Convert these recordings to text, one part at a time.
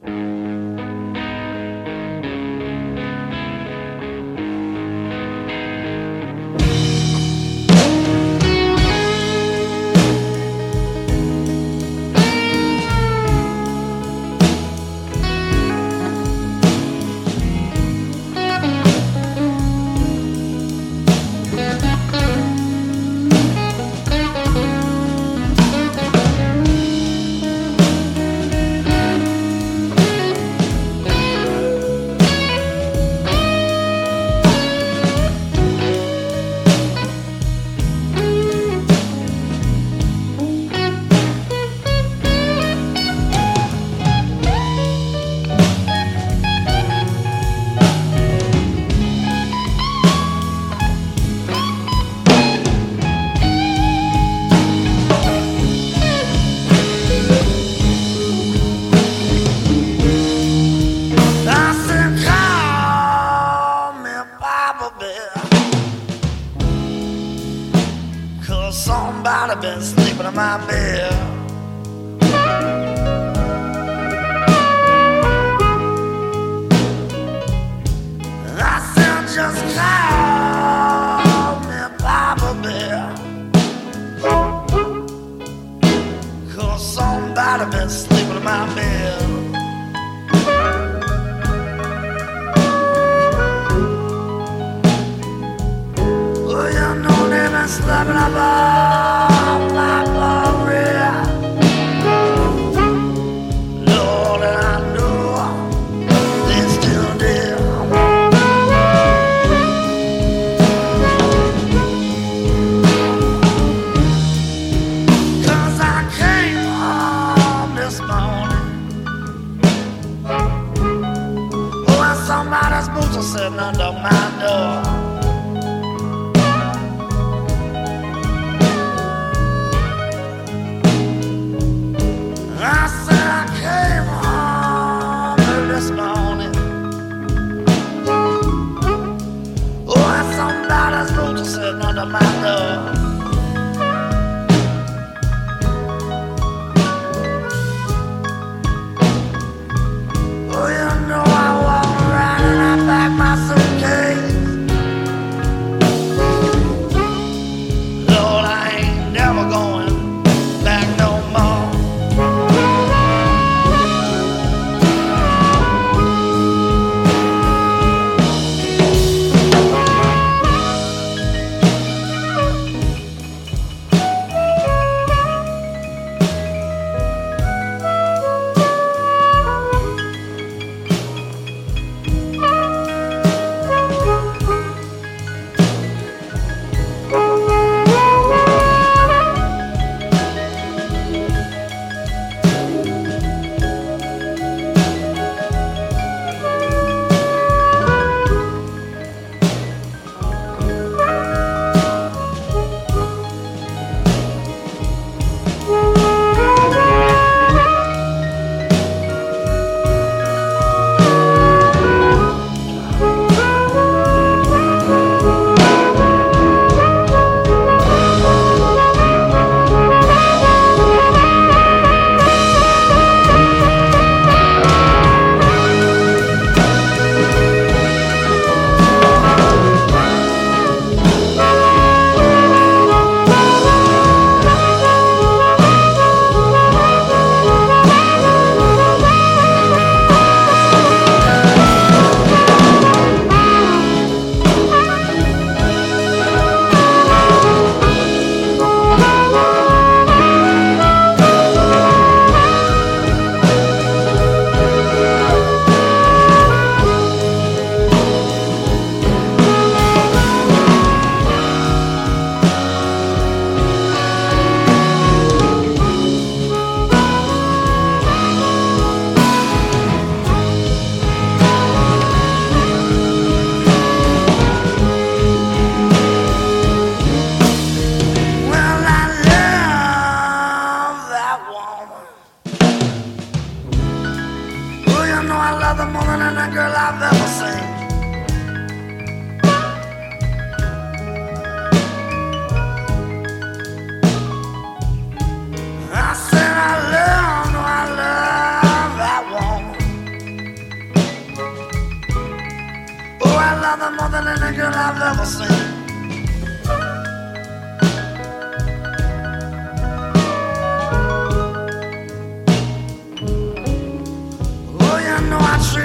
Música Cause somebody been sleeping in my bed. Just call me Papa somebody been slapping up all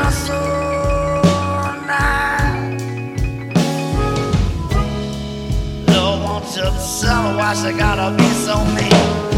Oh, so nice. Lord, won't you tell her why she gotta be so mean?